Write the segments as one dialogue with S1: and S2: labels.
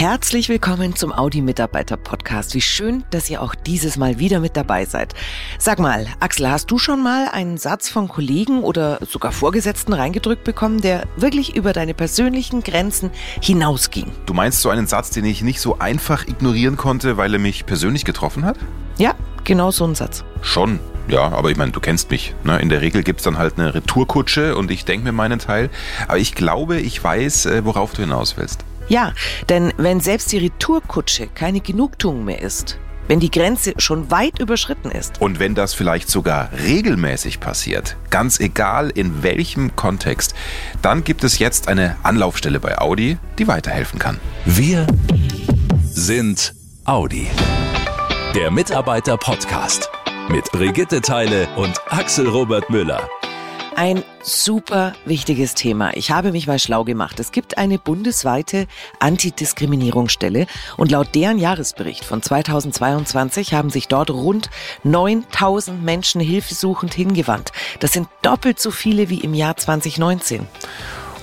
S1: Herzlich willkommen zum Audi Mitarbeiter Podcast. Wie schön, dass ihr auch dieses Mal wieder mit dabei seid. Sag mal, Axel, hast du schon mal einen Satz von Kollegen oder sogar Vorgesetzten reingedrückt bekommen, der wirklich über deine persönlichen Grenzen hinausging?
S2: Du meinst so einen Satz, den ich nicht so einfach ignorieren konnte, weil er mich persönlich getroffen hat?
S1: Ja, genau so ein Satz.
S2: Schon. Ja, aber ich meine, du kennst mich. Ne? In der Regel gibt's dann halt eine Retourkutsche und ich denke mir meinen Teil. Aber ich glaube, ich weiß, äh, worauf du hinaus willst.
S1: Ja, denn wenn selbst die Retourkutsche keine Genugtuung mehr ist, wenn die Grenze schon weit überschritten ist.
S2: Und wenn das vielleicht sogar regelmäßig passiert, ganz egal in welchem Kontext, dann gibt es jetzt eine Anlaufstelle bei Audi, die weiterhelfen kann.
S3: Wir sind Audi. Der Mitarbeiter Podcast mit Brigitte Teile und Axel Robert Müller.
S1: Ein super wichtiges Thema. Ich habe mich mal schlau gemacht. Es gibt eine bundesweite Antidiskriminierungsstelle und laut deren Jahresbericht von 2022 haben sich dort rund 9000 Menschen hilfesuchend hingewandt. Das sind doppelt so viele wie im Jahr 2019.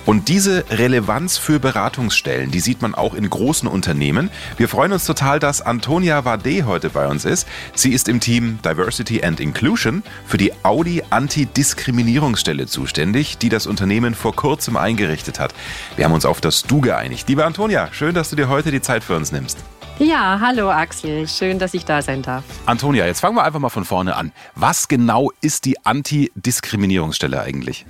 S2: Und diese Relevanz für Beratungsstellen, die sieht man auch in großen Unternehmen. Wir freuen uns total, dass Antonia Wade heute bei uns ist. Sie ist im Team Diversity and Inclusion für die Audi Antidiskriminierungsstelle zuständig, die das Unternehmen vor kurzem eingerichtet hat. Wir haben uns auf das Du geeinigt. Liebe Antonia, schön, dass du dir heute die Zeit für uns nimmst.
S4: Ja, hallo Axel, schön, dass ich da sein darf.
S2: Antonia, jetzt fangen wir einfach mal von vorne an. Was genau ist die Antidiskriminierungsstelle eigentlich?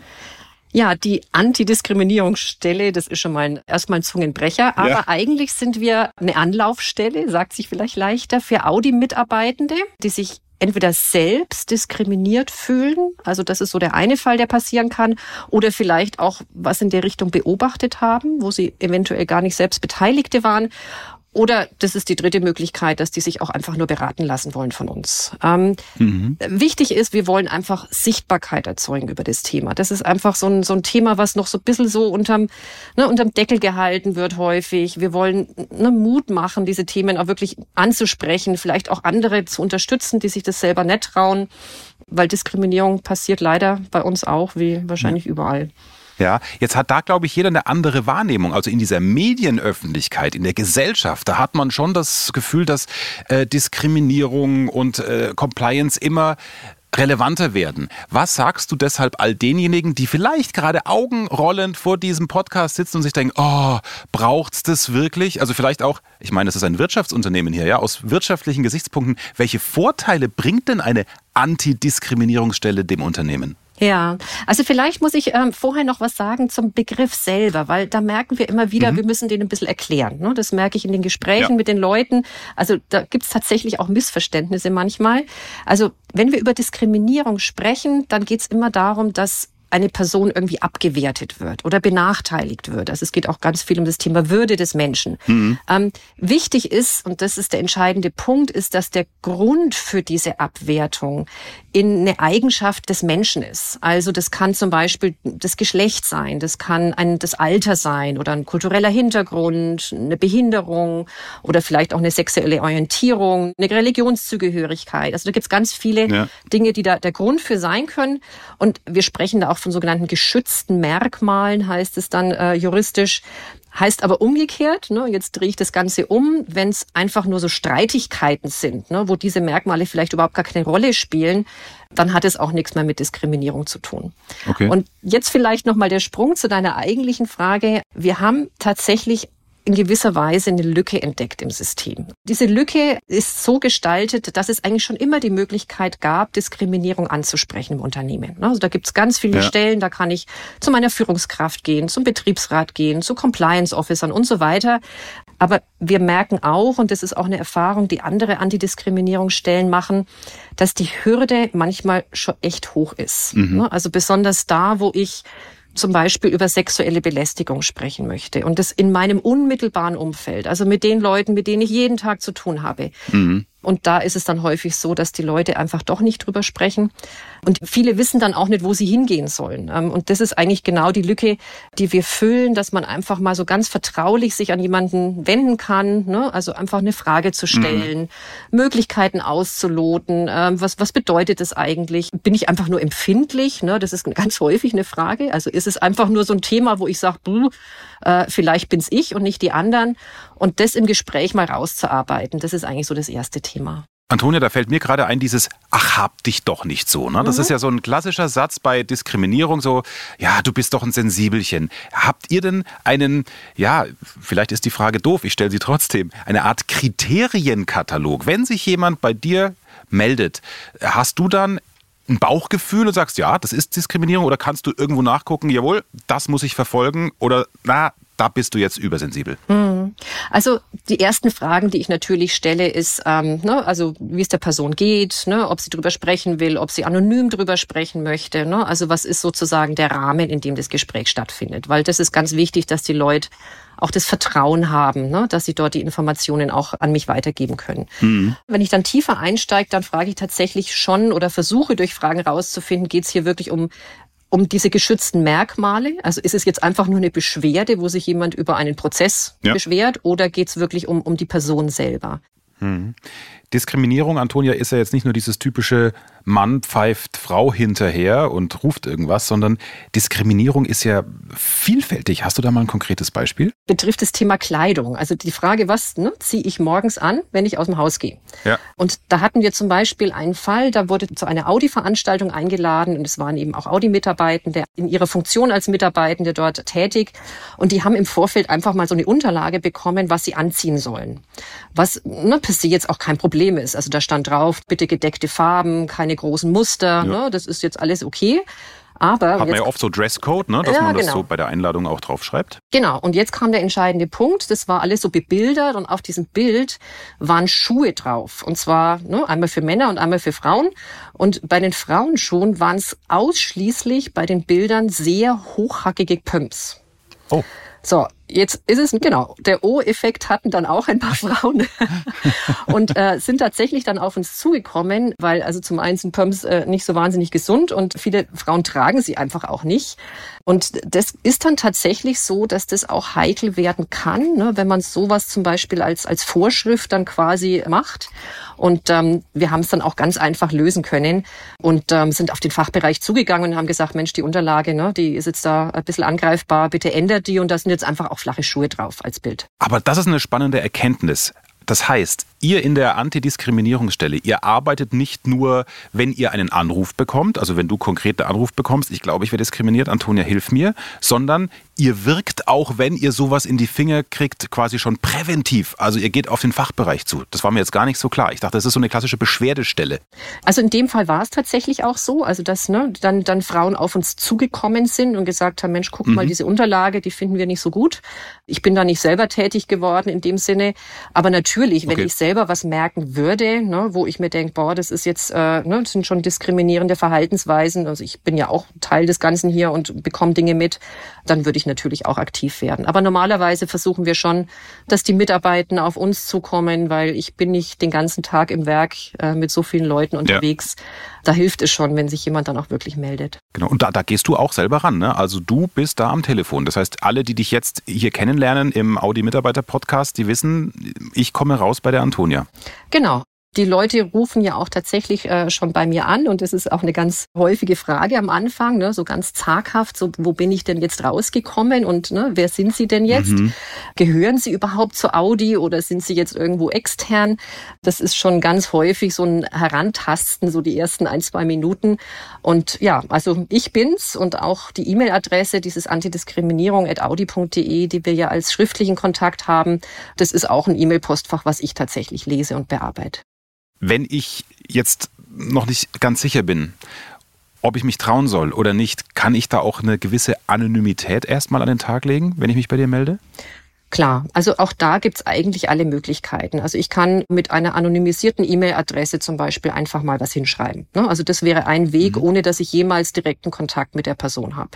S4: Ja, die Antidiskriminierungsstelle, das ist schon mal erstmal ein Zungenbrecher, aber ja. eigentlich sind wir eine Anlaufstelle, sagt sich vielleicht leichter, für Audi-Mitarbeitende, die sich entweder selbst diskriminiert fühlen, also das ist so der eine Fall, der passieren kann, oder vielleicht auch was in der Richtung beobachtet haben, wo sie eventuell gar nicht selbst Beteiligte waren oder das ist die dritte Möglichkeit, dass die sich auch einfach nur beraten lassen wollen von uns. Ähm, mhm. Wichtig ist, wir wollen einfach Sichtbarkeit erzeugen über das Thema. Das ist einfach so ein, so ein Thema, was noch so ein bisschen so unterm, ne, unterm Deckel gehalten wird häufig. Wir wollen ne, Mut machen, diese Themen auch wirklich anzusprechen, vielleicht auch andere zu unterstützen, die sich das selber nicht trauen, weil Diskriminierung passiert leider bei uns auch, wie wahrscheinlich ja. überall.
S2: Ja, jetzt hat da, glaube ich, jeder eine andere Wahrnehmung. Also in dieser Medienöffentlichkeit, in der Gesellschaft, da hat man schon das Gefühl, dass äh, Diskriminierung und äh, Compliance immer relevanter werden. Was sagst du deshalb all denjenigen, die vielleicht gerade augenrollend vor diesem Podcast sitzen und sich denken, oh, braucht's das wirklich? Also vielleicht auch, ich meine, es ist ein Wirtschaftsunternehmen hier, ja, aus wirtschaftlichen Gesichtspunkten, welche Vorteile bringt denn eine Antidiskriminierungsstelle dem Unternehmen?
S4: Ja, also vielleicht muss ich ähm, vorher noch was sagen zum Begriff selber, weil da merken wir immer wieder, mhm. wir müssen den ein bisschen erklären. Ne? Das merke ich in den Gesprächen ja. mit den Leuten. Also da gibt es tatsächlich auch Missverständnisse manchmal. Also wenn wir über Diskriminierung sprechen, dann geht es immer darum, dass eine Person irgendwie abgewertet wird oder benachteiligt wird. Also es geht auch ganz viel um das Thema Würde des Menschen. Mhm. Ähm, wichtig ist, und das ist der entscheidende Punkt, ist, dass der Grund für diese Abwertung in eine Eigenschaft des Menschen ist. Also das kann zum Beispiel das Geschlecht sein, das kann ein, das Alter sein oder ein kultureller Hintergrund, eine Behinderung oder vielleicht auch eine sexuelle Orientierung, eine Religionszugehörigkeit. Also da gibt es ganz viele ja. Dinge, die da der Grund für sein können. Und wir sprechen da auch von sogenannten geschützten Merkmalen, heißt es dann äh, juristisch. Heißt aber umgekehrt, ne, jetzt drehe ich das Ganze um, wenn es einfach nur so Streitigkeiten sind, ne, wo diese Merkmale vielleicht überhaupt gar keine Rolle spielen, dann hat es auch nichts mehr mit Diskriminierung zu tun. Okay. Und jetzt vielleicht nochmal der Sprung zu deiner eigentlichen Frage. Wir haben tatsächlich in gewisser Weise eine Lücke entdeckt im System. Diese Lücke ist so gestaltet, dass es eigentlich schon immer die Möglichkeit gab, Diskriminierung anzusprechen im Unternehmen. Also da gibt es ganz viele ja. Stellen, da kann ich zu meiner Führungskraft gehen, zum Betriebsrat gehen, zu Compliance-Officern und so weiter. Aber wir merken auch, und das ist auch eine Erfahrung, die andere Antidiskriminierungsstellen machen, dass die Hürde manchmal schon echt hoch ist. Mhm. Also besonders da, wo ich zum Beispiel über sexuelle Belästigung sprechen möchte und das in meinem unmittelbaren Umfeld, also mit den Leuten, mit denen ich jeden Tag zu tun habe, mhm. Und da ist es dann häufig so, dass die Leute einfach doch nicht drüber sprechen. Und viele wissen dann auch nicht, wo sie hingehen sollen. Ähm, und das ist eigentlich genau die Lücke, die wir füllen, dass man einfach mal so ganz vertraulich sich an jemanden wenden kann. Ne? Also einfach eine Frage zu stellen, mhm. Möglichkeiten auszuloten. Ähm, was, was bedeutet das eigentlich? Bin ich einfach nur empfindlich? Ne? Das ist ganz häufig eine Frage. Also ist es einfach nur so ein Thema, wo ich sage, äh, vielleicht bin's ich und nicht die anderen. Und das im Gespräch mal rauszuarbeiten, das ist eigentlich so das erste Thema.
S2: Antonia, da fällt mir gerade ein, dieses Ach, hab dich doch nicht so. Ne? Das mhm. ist ja so ein klassischer Satz bei Diskriminierung, so, ja, du bist doch ein Sensibelchen. Habt ihr denn einen, ja, vielleicht ist die Frage doof, ich stelle sie trotzdem, eine Art Kriterienkatalog? Wenn sich jemand bei dir meldet, hast du dann ein Bauchgefühl und sagst, ja, das ist Diskriminierung oder kannst du irgendwo nachgucken, jawohl, das muss ich verfolgen oder na, da bist du jetzt übersensibel?
S4: Hm. Also die ersten Fragen, die ich natürlich stelle, ist, ähm, ne, also wie es der Person geht, ne, ob sie drüber sprechen will, ob sie anonym drüber sprechen möchte. Ne, also was ist sozusagen der Rahmen, in dem das Gespräch stattfindet? Weil das ist ganz wichtig, dass die Leute auch das Vertrauen haben, ne, dass sie dort die Informationen auch an mich weitergeben können. Mhm. Wenn ich dann tiefer einsteige, dann frage ich tatsächlich schon oder versuche durch Fragen rauszufinden, geht es hier wirklich um um diese geschützten Merkmale? Also ist es jetzt einfach nur eine Beschwerde, wo sich jemand über einen Prozess ja. beschwert oder geht es wirklich um, um die Person selber?
S2: Hm. Diskriminierung, Antonia, ist ja jetzt nicht nur dieses typische Mann pfeift Frau hinterher und ruft irgendwas, sondern Diskriminierung ist ja vielfältig. Hast du da mal ein konkretes Beispiel?
S4: Betrifft das Thema Kleidung. Also die Frage, was ne, ziehe ich morgens an, wenn ich aus dem Haus gehe? Ja. Und da hatten wir zum Beispiel einen Fall, da wurde zu einer Audi-Veranstaltung eingeladen und es waren eben auch Audi-Mitarbeitende in ihrer Funktion als Mitarbeitende dort tätig und die haben im Vorfeld einfach mal so eine Unterlage bekommen, was sie anziehen sollen. Was ne, per se jetzt auch kein Problem ist. Also da stand drauf, bitte gedeckte Farben, keine großen Muster. Ja. Ne? Das ist jetzt alles okay. Aber
S2: hat man ja oft so Dresscode, ne, dass ja, man das genau. so bei der Einladung auch draufschreibt.
S4: Genau. Und jetzt kam der entscheidende Punkt. Das war alles so bebildert und auf diesem Bild waren Schuhe drauf. Und zwar ne, einmal für Männer und einmal für Frauen. Und bei den Frauenschuhen waren es ausschließlich bei den Bildern sehr hochhackige Pumps. Oh. So, jetzt ist es, genau, der O-Effekt hatten dann auch ein paar Frauen und äh, sind tatsächlich dann auf uns zugekommen, weil also zum einen sind Pumps äh, nicht so wahnsinnig gesund und viele Frauen tragen sie einfach auch nicht. Und das ist dann tatsächlich so, dass das auch heikel werden kann, ne, wenn man sowas zum Beispiel als, als Vorschrift dann quasi macht. Und ähm, wir haben es dann auch ganz einfach lösen können und ähm, sind auf den Fachbereich zugegangen und haben gesagt, Mensch, die Unterlage, ne, die ist jetzt da ein bisschen angreifbar, bitte ändert die und da sind jetzt einfach auch flache Schuhe drauf als Bild.
S2: Aber das ist eine spannende Erkenntnis. Das heißt, ihr in der Antidiskriminierungsstelle, ihr arbeitet nicht nur, wenn ihr einen Anruf bekommt, also wenn du konkret einen Anruf bekommst, ich glaube, ich werde diskriminiert, Antonia, hilf mir, sondern ihr wirkt auch, wenn ihr sowas in die Finger kriegt, quasi schon präventiv. Also ihr geht auf den Fachbereich zu. Das war mir jetzt gar nicht so klar. Ich dachte, das ist so eine klassische Beschwerdestelle.
S4: Also in dem Fall war es tatsächlich auch so, also dass ne, dann, dann Frauen auf uns zugekommen sind und gesagt haben, Mensch, guck mhm. mal, diese Unterlage, die finden wir nicht so gut. Ich bin da nicht selber tätig geworden in dem Sinne, aber natürlich, wenn okay. ich selber was merken würde, ne, wo ich mir denke, boah, das ist jetzt, äh, ne, das sind schon diskriminierende Verhaltensweisen, also ich bin ja auch Teil des Ganzen hier und bekomme Dinge mit, dann würde ich natürlich auch aktiv werden. Aber normalerweise versuchen wir schon, dass die Mitarbeiter auf uns zukommen, weil ich bin nicht den ganzen Tag im Werk äh, mit so vielen Leuten unterwegs. Ja. Da hilft es schon, wenn sich jemand dann auch wirklich meldet.
S2: Genau, und da, da gehst du auch selber ran. Ne? Also du bist da am Telefon. Das heißt, alle, die dich jetzt hier kennenlernen im Audi-Mitarbeiter-Podcast, die wissen, ich komme raus bei der Antonia.
S4: Genau. Die Leute rufen ja auch tatsächlich äh, schon bei mir an und das ist auch eine ganz häufige Frage am Anfang, ne, so ganz zaghaft, so wo bin ich denn jetzt rausgekommen und ne, wer sind Sie denn jetzt? Mhm. Gehören Sie überhaupt zu Audi oder sind Sie jetzt irgendwo extern? Das ist schon ganz häufig so ein Herantasten, so die ersten ein, zwei Minuten. Und ja, also ich bin's und auch die E-Mail-Adresse, dieses antidiskriminierung.audi.de, die wir ja als schriftlichen Kontakt haben, das ist auch ein E-Mail-Postfach, was ich tatsächlich lese und bearbeite.
S2: Wenn ich jetzt noch nicht ganz sicher bin, ob ich mich trauen soll oder nicht, kann ich da auch eine gewisse Anonymität erstmal an den Tag legen, wenn ich mich bei dir melde?
S4: Klar, also auch da gibt's eigentlich alle Möglichkeiten. Also ich kann mit einer anonymisierten E-Mail-Adresse zum Beispiel einfach mal was hinschreiben. Ne? Also das wäre ein Weg, mhm. ohne dass ich jemals direkten Kontakt mit der Person habe.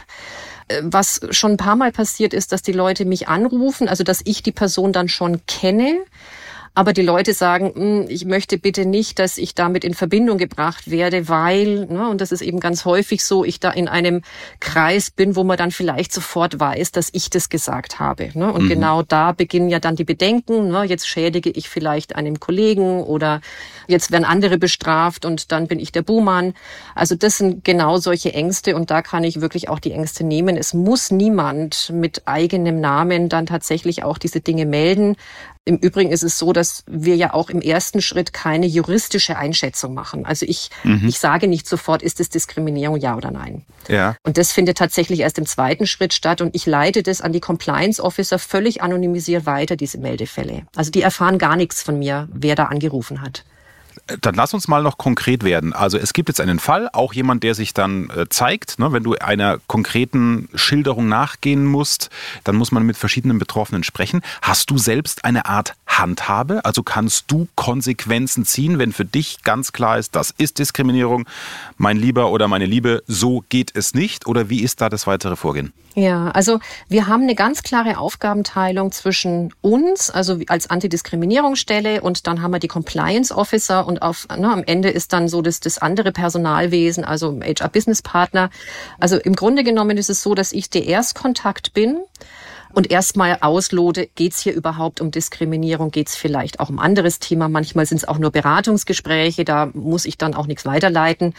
S4: Äh, was schon ein paar Mal passiert ist, dass die Leute mich anrufen, also dass ich die Person dann schon kenne Aber die Leute sagen, hm, ich möchte bitte nicht, dass ich damit in Verbindung gebracht werde, weil, ne, und das ist eben ganz häufig so, ich da in einem Kreis bin, wo man dann vielleicht sofort weiß, dass ich das gesagt habe. Ne? Und mhm. genau da beginnen ja dann die Bedenken. Ne? Jetzt schädige ich vielleicht einem Kollegen oder jetzt werden andere bestraft und dann bin ich der Buhmann. Also das sind genau solche Ängste und da kann ich wirklich auch die Ängste nehmen. Es muss niemand mit eigenem Namen dann tatsächlich auch diese Dinge melden. Im Übrigen ist es so, dass wir ja auch im ersten Schritt keine juristische Einschätzung machen. Also ich, mhm. ich sage nicht sofort, ist es Diskriminierung, ja oder nein. Ja. Und das findet tatsächlich erst im zweiten Schritt statt und ich leite das an die Compliance Officer völlig anonymisiert weiter, diese Meldefälle. Also die erfahren gar nichts von mir, wer da angerufen hat.
S2: Dann lass uns mal noch konkret werden. Also es gibt jetzt einen Fall, auch jemand, der sich dann äh, zeigt. Ne, wenn du einer konkreten Schilderung nachgehen musst, dann muss man mit verschiedenen Betroffenen sprechen. Hast du selbst eine Art Handhabe? Also kannst du Konsequenzen ziehen, wenn für dich ganz klar ist, das ist Diskriminierung, mein Lieber oder meine Liebe, so geht es nicht? Oder wie ist da das weitere Vorgehen?
S4: Ja, also wir haben eine ganz klare Aufgabenteilung zwischen uns, also als Antidiskriminierungsstelle und dann haben wir die Compliance Officer und auf, ne, am Ende ist dann so das, das andere Personalwesen, also HR Business Partner. Also im Grunde genommen ist es so, dass ich der Erstkontakt bin und erstmal auslote, geht es hier überhaupt um Diskriminierung, geht es vielleicht auch um anderes Thema. Manchmal sind es auch nur Beratungsgespräche, da muss ich dann auch nichts weiterleiten.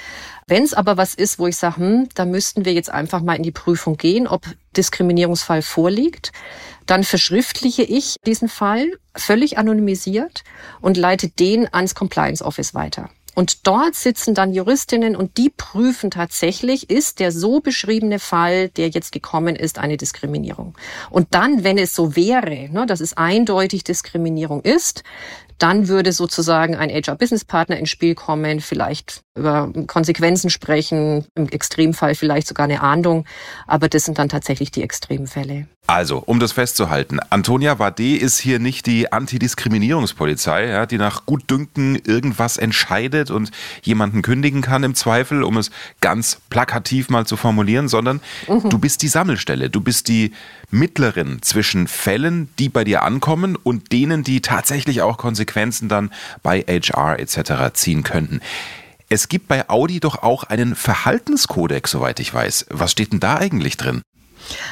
S4: Wenn es aber was ist, wo ich sage, hm, da müssten wir jetzt einfach mal in die Prüfung gehen, ob Diskriminierungsfall vorliegt, dann verschriftliche ich diesen Fall völlig anonymisiert und leite den ans Compliance Office weiter. Und dort sitzen dann Juristinnen und die prüfen tatsächlich, ist der so beschriebene Fall, der jetzt gekommen ist, eine Diskriminierung. Und dann, wenn es so wäre, ne, dass es eindeutig Diskriminierung ist, dann würde sozusagen ein HR-Business-Partner ins Spiel kommen, vielleicht über Konsequenzen sprechen, im Extremfall vielleicht sogar eine Ahndung. Aber das sind dann tatsächlich die Extremfälle.
S2: Also, um das festzuhalten, Antonia Wade ist hier nicht die Antidiskriminierungspolizei, ja, die nach Gutdünken irgendwas entscheidet und jemanden kündigen kann im Zweifel, um es ganz plakativ mal zu formulieren, sondern mhm. du bist die Sammelstelle, du bist die Mittlerin zwischen Fällen, die bei dir ankommen und denen, die tatsächlich auch Konsequenzen dann bei HR etc. ziehen könnten. Es gibt bei Audi doch auch einen Verhaltenskodex, soweit ich weiß. Was steht denn da eigentlich drin?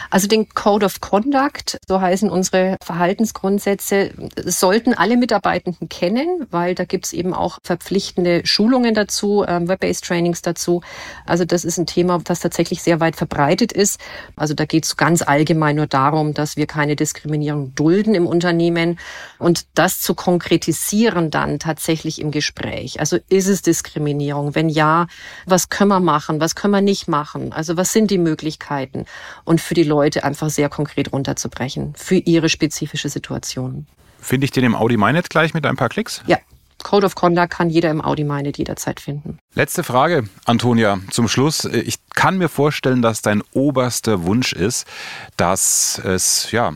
S4: Also den Code of Conduct, so heißen unsere Verhaltensgrundsätze, sollten alle Mitarbeitenden kennen, weil da gibt's eben auch verpflichtende Schulungen dazu, ähm, Web-based Trainings dazu. Also das ist ein Thema, das tatsächlich sehr weit verbreitet ist. Also da geht's ganz allgemein nur darum, dass wir keine Diskriminierung dulden im Unternehmen und das zu konkretisieren dann tatsächlich im Gespräch. Also ist es Diskriminierung? Wenn ja, was können wir machen? Was können wir nicht machen? Also was sind die Möglichkeiten? Und für die Leute einfach sehr konkret runterzubrechen für ihre spezifische Situation.
S2: Finde ich den im Audi MyNet gleich mit ein paar Klicks?
S4: Ja. Code of Conduct kann jeder im Audi MyNet jederzeit finden.
S2: Letzte Frage, Antonia, zum Schluss. Ich kann mir vorstellen, dass dein oberster Wunsch ist, dass es ja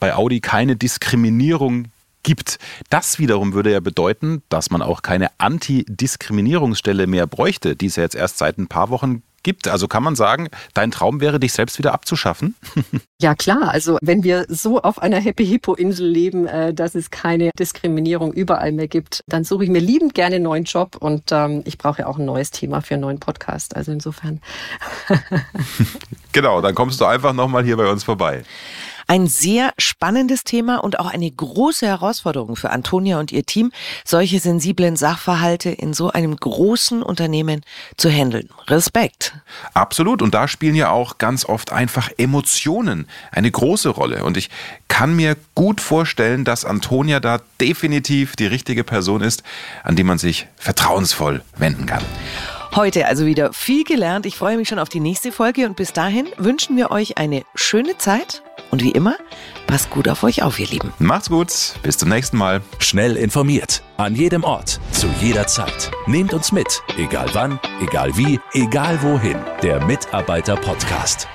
S2: bei Audi keine Diskriminierung gibt. Das wiederum würde ja bedeuten, dass man auch keine Antidiskriminierungsstelle mehr bräuchte, die es ja jetzt erst seit ein paar Wochen gibt. Also kann man sagen, dein Traum wäre, dich selbst wieder abzuschaffen?
S4: Ja klar, also wenn wir so auf einer Happy Hippo Insel leben, äh, dass es keine Diskriminierung überall mehr gibt, dann suche ich mir liebend gerne einen neuen Job und ähm, ich brauche ja auch ein neues Thema für einen neuen Podcast. Also insofern.
S2: genau, dann kommst du einfach nochmal hier bei uns vorbei.
S1: Ein sehr spannendes Thema und auch eine große Herausforderung für Antonia und ihr Team, solche sensiblen Sachverhalte in so einem großen Unternehmen zu handeln. Respekt.
S2: Absolut. Und da spielen ja auch ganz oft einfach Emotionen eine große Rolle. Und ich kann mir gut vorstellen, dass Antonia da definitiv die richtige Person ist, an die man sich vertrauensvoll wenden kann.
S1: Heute also wieder viel gelernt. Ich freue mich schon auf die nächste Folge und bis dahin wünschen wir euch eine schöne Zeit und wie immer, passt gut auf euch auf, ihr Lieben.
S2: Macht's gut, bis zum nächsten Mal.
S3: Schnell informiert, an jedem Ort, zu jeder Zeit. Nehmt uns mit, egal wann, egal wie, egal wohin. Der Mitarbeiter-Podcast.